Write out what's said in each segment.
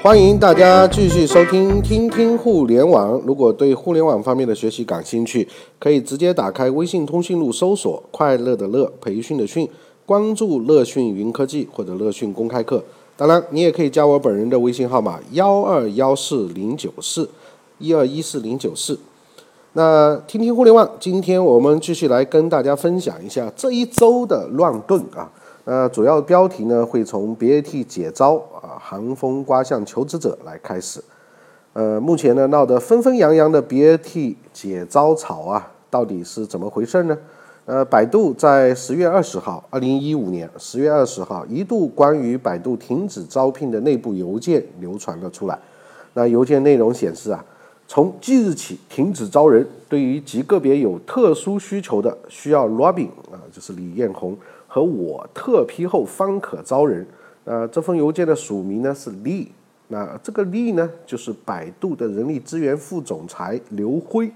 欢迎大家继续收听听听互联网。如果对互联网方面的学习感兴趣，可以直接打开微信通讯录搜索“快乐的乐，培训的训”，关注“乐讯云科技”或者“乐讯公开课”。当然，你也可以加我本人的微信号码：幺二幺四零九四一二一四零九四。那听听互联网，今天我们继续来跟大家分享一下这一周的乱炖啊。那主要标题呢会从 BAT 解招啊，寒风刮向求职者来开始。呃，目前呢闹得纷纷扬扬的 BAT 解招潮啊，到底是怎么回事呢？呃，百度在十月二十号，二零一五年十月二十号，一度关于百度停止招聘的内部邮件流传了出来。那邮件内容显示啊。从即日起停止招人，对于极个别有特殊需求的，需要 Robin 啊，就是李彦宏和我特批后方可招人。呃，这封邮件的署名呢是 Lee，那这个 Lee 呢就是百度的人力资源副总裁刘辉。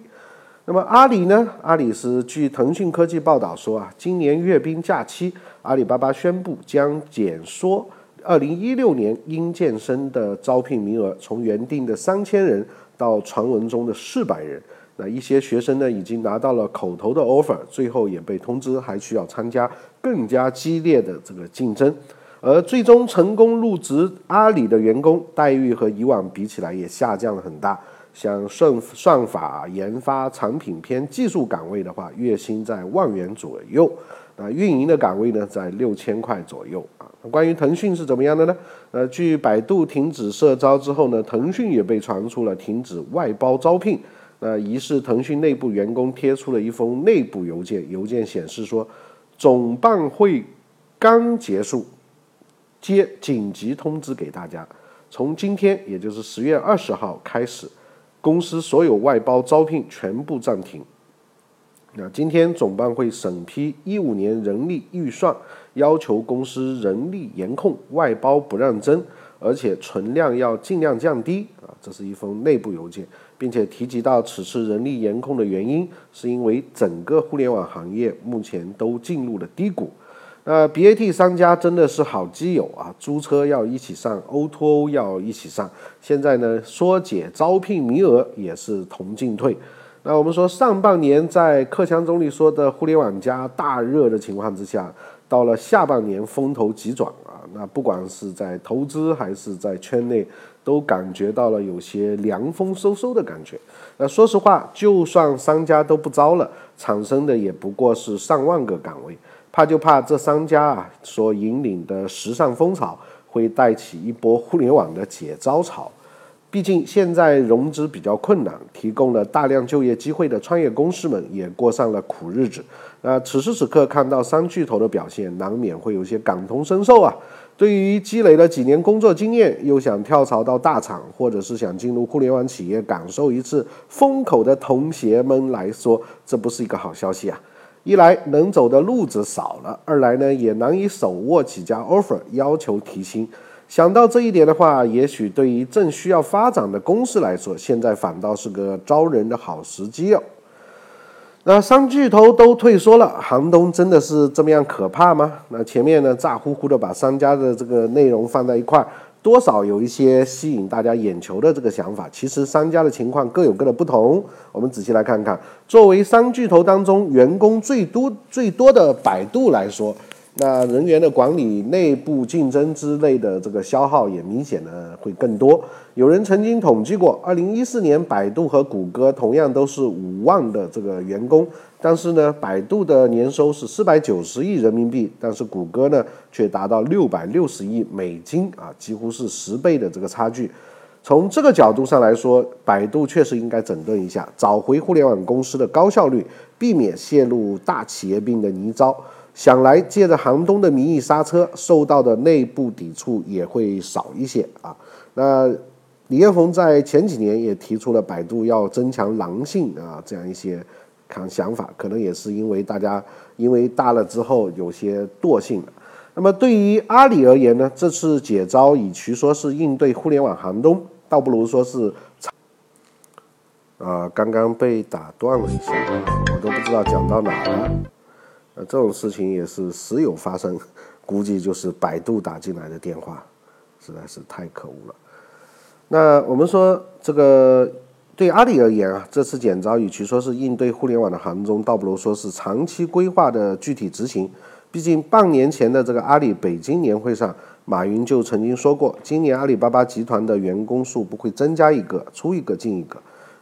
那么阿里呢？阿里是据腾讯科技报道说啊，今年阅兵假期，阿里巴巴宣布将减缩2016年应届生的招聘名额，从原定的3000人。到传闻中的四百人，那一些学生呢已经拿到了口头的 offer，最后也被通知还需要参加更加激烈的这个竞争，而最终成功入职阿里的员工待遇和以往比起来也下降了很大，像算算法研发、产品偏技术岗位的话，月薪在万元左右。那，运营的岗位呢，在六千块左右啊。关于腾讯是怎么样的呢？呃，据百度停止社招之后呢，腾讯也被传出了停止外包招聘。那疑似腾讯内部员工贴出了一封内部邮件，邮件显示说，总办会刚结束，接紧急通知给大家，从今天也就是十月二十号开始，公司所有外包招聘全部暂停。那今天总办会审批一五年人力预算，要求公司人力严控，外包不让增，而且存量要尽量降低啊。这是一封内部邮件，并且提及到此次人力严控的原因，是因为整个互联网行业目前都进入了低谷。那 BAT 商家真的是好基友啊，租车要一起上，O2O 要一起上，现在呢缩减招聘名额也是同进退。那我们说，上半年在克强总理说的互联网加大热的情况之下，到了下半年风头急转啊，那不管是在投资还是在圈内，都感觉到了有些凉风嗖嗖的感觉。那说实话，就算商家都不招了，产生的也不过是上万个岗位，怕就怕这商家啊所引领的时尚风潮会带起一波互联网的解招潮。毕竟现在融资比较困难，提供了大量就业机会的创业公司们也过上了苦日子。那此时此刻看到三巨头的表现，难免会有些感同身受啊。对于积累了几年工作经验又想跳槽到大厂，或者是想进入互联网企业感受一次风口的同学们来说，这不是一个好消息啊。一来能走的路子少了，二来呢也难以手握几家 offer 要求提薪。想到这一点的话，也许对于正需要发展的公司来说，现在反倒是个招人的好时机哦。那三巨头都退缩了，寒冬真的是这么样可怕吗？那前面呢，咋呼呼的把商家的这个内容放在一块，多少有一些吸引大家眼球的这个想法。其实商家的情况各有各的不同，我们仔细来看看。作为三巨头当中员工最多最多的百度来说。那人员的管理、内部竞争之类的这个消耗也明显的会更多。有人曾经统计过，二零一四年百度和谷歌同样都是五万的这个员工，但是呢，百度的年收是四百九十亿人民币，但是谷歌呢却达到六百六十亿美金啊，几乎是十倍的这个差距。从这个角度上来说，百度确实应该整顿一下，找回互联网公司的高效率，避免陷入大企业病的泥沼。想来借着寒冬的名义刹车，受到的内部抵触也会少一些啊。那李彦宏在前几年也提出了百度要增强狼性啊这样一些看想法，可能也是因为大家因为大了之后有些惰性了。那么对于阿里而言呢，这次解招与其说是应对互联网寒冬，倒不如说是啊刚刚被打断了一下，我都不知道讲到哪了。呃，这种事情也是时有发生，估计就是百度打进来的电话，实在是太可恶了。那我们说这个对阿里而言啊，这次减招与其说是应对互联网的寒冬，倒不如说是长期规划的具体执行。毕竟半年前的这个阿里北京年会上，马云就曾经说过，今年阿里巴巴集团的员工数不会增加一个，出一个进一个。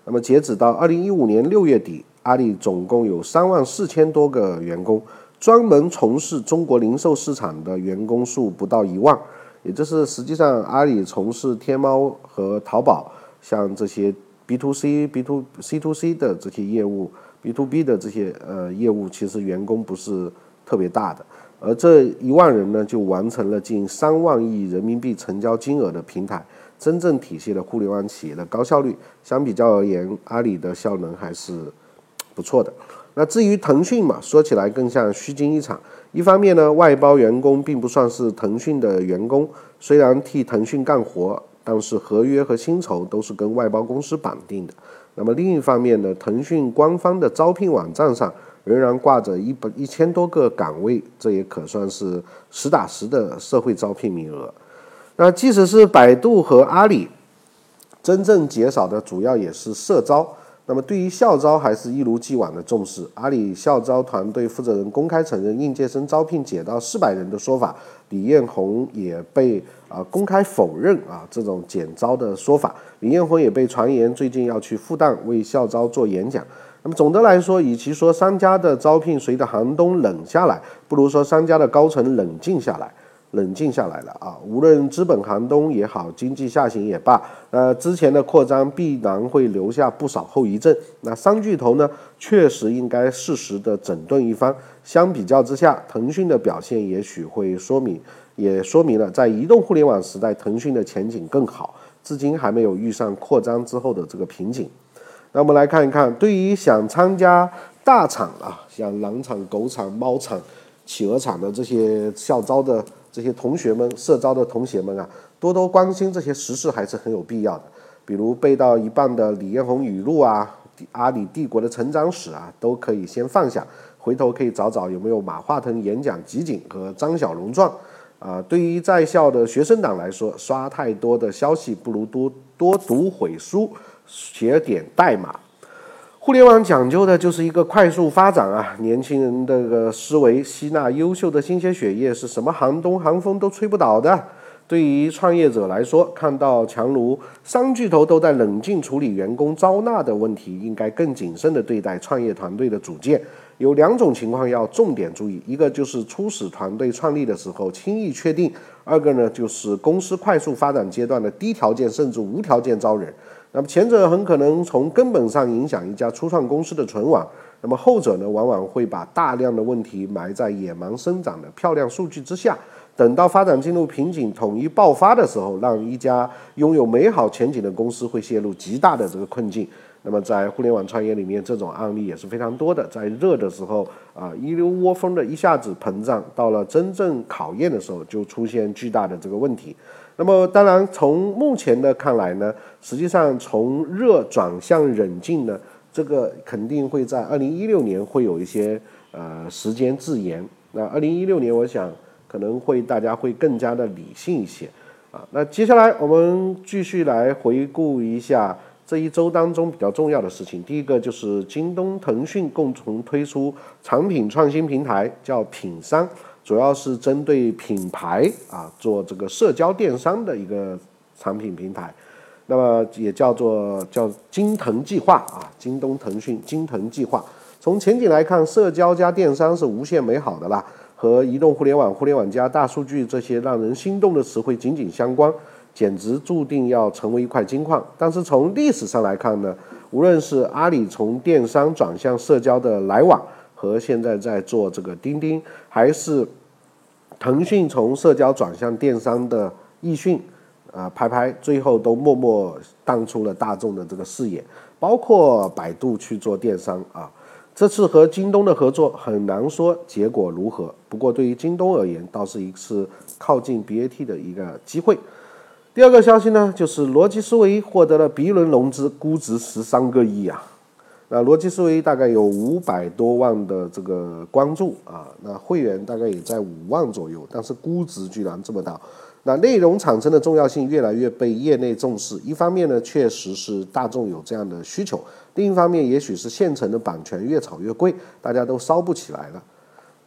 那么截止到二零一五年六月底，阿里总共有三万四千多个员工，专门从事中国零售市场的员工数不到一万。也就是实际上，阿里从事天猫和淘宝，像这些 B to C、B to C to C 的这些业务，B to B 的这些呃业务，其实员工不是特别大的。而这一万人呢，就完成了近三万亿人民币成交金额的平台，真正体现了互联网企业的高效率。相比较而言，阿里的效能还是不错的。那至于腾讯嘛，说起来更像虚惊一场。一方面呢，外包员工并不算是腾讯的员工，虽然替腾讯干活，但是合约和薪酬都是跟外包公司绑定的。那么另一方面呢，腾讯官方的招聘网站上仍然挂着一百一千多个岗位，这也可算是实打实的社会招聘名额。那即使是百度和阿里，真正减少的主要也是社招。那么对于校招还是一如既往的重视。阿里校招团队负责人公开承认应届生招聘减到四百人的说法，李彦宏也被啊公开否认啊这种减招的说法。李彦宏也被传言最近要去复旦为校招做演讲。那么总的来说，与其说商家的招聘随着寒冬冷下来，不如说商家的高层冷静下来。冷静下来了啊！无论资本寒冬也好，经济下行也罢，呃，之前的扩张必然会留下不少后遗症。那三巨头呢，确实应该适时的整顿一番。相比较之下，腾讯的表现也许会说明，也说明了在移动互联网时代，腾讯的前景更好，至今还没有遇上扩张之后的这个瓶颈。那我们来看一看，对于想参加大厂啊，像狼厂、狗厂、猫厂、企鹅厂的这些校招的。这些同学们，社招的同学们啊，多多关心这些时事还是很有必要的。比如背到一半的李彦宏语录啊，阿里帝国的成长史啊，都可以先放下，回头可以找找有没有马化腾演讲集锦和张小龙传。啊，对于在校的学生党来说，刷太多的消息不如多多读会书，写点代码。互联网讲究的就是一个快速发展啊！年轻人的个思维吸纳优秀的新鲜血液，是什么寒冬寒风都吹不倒的。对于创业者来说，看到强如三巨头都在冷静处理员工招纳的问题，应该更谨慎地对待创业团队的组建。有两种情况要重点注意：一个就是初始团队创立的时候轻易确定；二个呢就是公司快速发展阶段的低条件甚至无条件招人。那么前者很可能从根本上影响一家初创公司的存亡，那么后者呢，往往会把大量的问题埋在野蛮生长的漂亮数据之下，等到发展进入瓶颈、统一爆发的时候，让一家拥有美好前景的公司会陷入极大的这个困境。那么在互联网创业里面，这种案例也是非常多的。在热的时候啊，一溜窝蜂的一下子膨胀，到了真正考验的时候，就出现巨大的这个问题。那么，当然，从目前的看来呢，实际上从热转向冷静呢，这个肯定会在二零一六年会有一些呃时间自延。那二零一六年，我想可能会大家会更加的理性一些啊。那接下来我们继续来回顾一下这一周当中比较重要的事情。第一个就是京东、腾讯共同推出产品创新平台，叫品商。主要是针对品牌啊做这个社交电商的一个产品平台，那么也叫做叫京腾计划啊，京东、腾讯京腾计划。从前景来看，社交加电商是无限美好的啦，和移动互联网、互联网加大数据这些让人心动的词汇紧紧相关，简直注定要成为一块金矿。但是从历史上来看呢，无论是阿里从电商转向社交的来往。和现在在做这个钉钉，还是腾讯从社交转向电商的易讯啊，拍拍最后都默默淡出了大众的这个视野。包括百度去做电商啊，这次和京东的合作很难说结果如何。不过对于京东而言，倒是一次靠近 BAT 的一个机会。第二个消息呢，就是逻辑思维获得了 B 轮融资，估值十三个亿啊。那逻辑思维大概有五百多万的这个关注啊，那会员大概也在五万左右，但是估值居然这么大，那内容产生的重要性越来越被业内重视。一方面呢，确实是大众有这样的需求；另一方面，也许是现成的版权越炒越贵，大家都烧不起来了。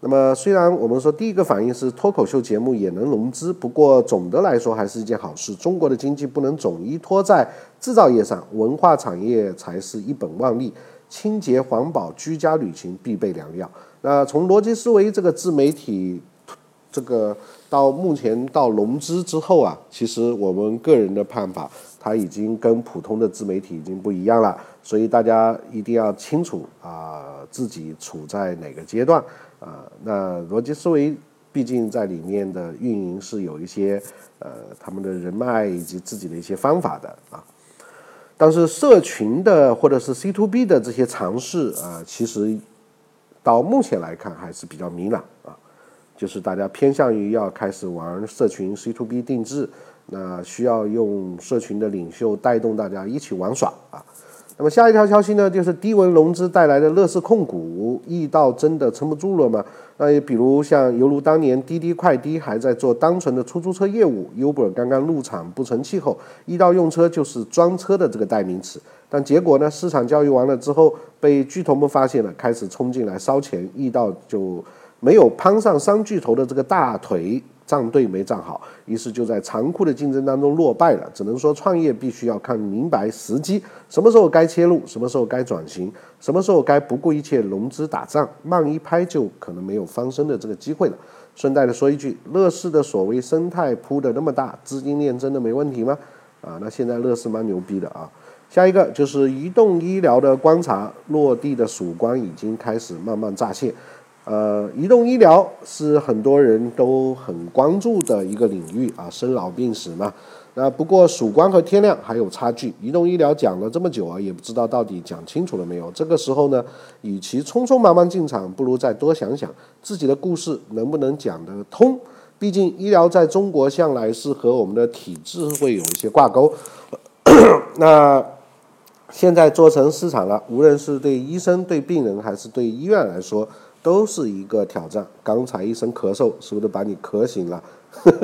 那么，虽然我们说第一个反应是脱口秀节目也能融资，不过总的来说还是一件好事。中国的经济不能总依托在制造业上，文化产业才是一本万利。清洁环保、居家旅行必备良药。那从逻辑思维这个自媒体，这个到目前到融资之后啊，其实我们个人的看法，它已经跟普通的自媒体已经不一样了。所以大家一定要清楚啊，自己处在哪个阶段。啊，那逻辑思维毕竟在里面的运营是有一些呃他们的人脉以及自己的一些方法的啊，但是社群的或者是 C to B 的这些尝试啊，其实到目前来看还是比较明朗啊，就是大家偏向于要开始玩社群 C to B 定制，那需要用社群的领袖带动大家一起玩耍啊。那么下一条消息呢，就是低温融资带来的乐视控股，易到真的撑不住了吗？那也比如像犹如当年滴滴快滴还在做单纯的出租车业务，Uber 刚刚入场不成气候，易到用车就是专车的这个代名词。但结果呢，市场教育完了之后，被巨头们发现了，开始冲进来烧钱，易到就没有攀上三巨头的这个大腿。站队没站好，于是就在残酷的竞争当中落败了。只能说创业必须要看明白时机，什么时候该切入，什么时候该转型，什么时候该不顾一切融资打仗，慢一拍就可能没有翻身的这个机会了。顺带的说一句，乐视的所谓生态铺的那么大，资金链真的没问题吗？啊，那现在乐视蛮牛逼的啊。下一个就是移动医疗的观察，落地的曙光已经开始慢慢乍现。呃，移动医疗是很多人都很关注的一个领域啊，生老病死嘛。那不过曙光和天亮还有差距。移动医疗讲了这么久啊，也不知道到底讲清楚了没有。这个时候呢，与其匆匆忙忙进场，不如再多想想自己的故事能不能讲得通。毕竟医疗在中国向来是和我们的体制会有一些挂钩。那现在做成市场了，无论是对医生、对病人，还是对医院来说。都是一个挑战。刚才一声咳嗽，是不是把你咳醒了？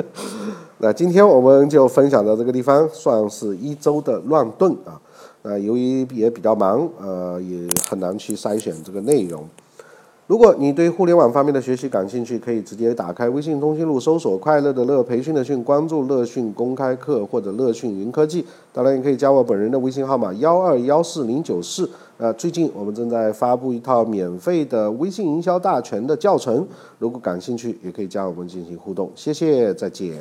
那今天我们就分享到这个地方，算是一周的乱炖啊。那由于也比较忙，呃，也很难去筛选这个内容。如果你对互联网方面的学习感兴趣，可以直接打开微信通讯录，搜索“快乐的乐培训的训”，关注“乐讯公开课”或者“乐讯云科技”。当然，也可以加我本人的微信号码幺二幺四零九四。呃，最近我们正在发布一套免费的微信营销大全的教程，如果感兴趣，也可以加我们进行互动。谢谢，再见。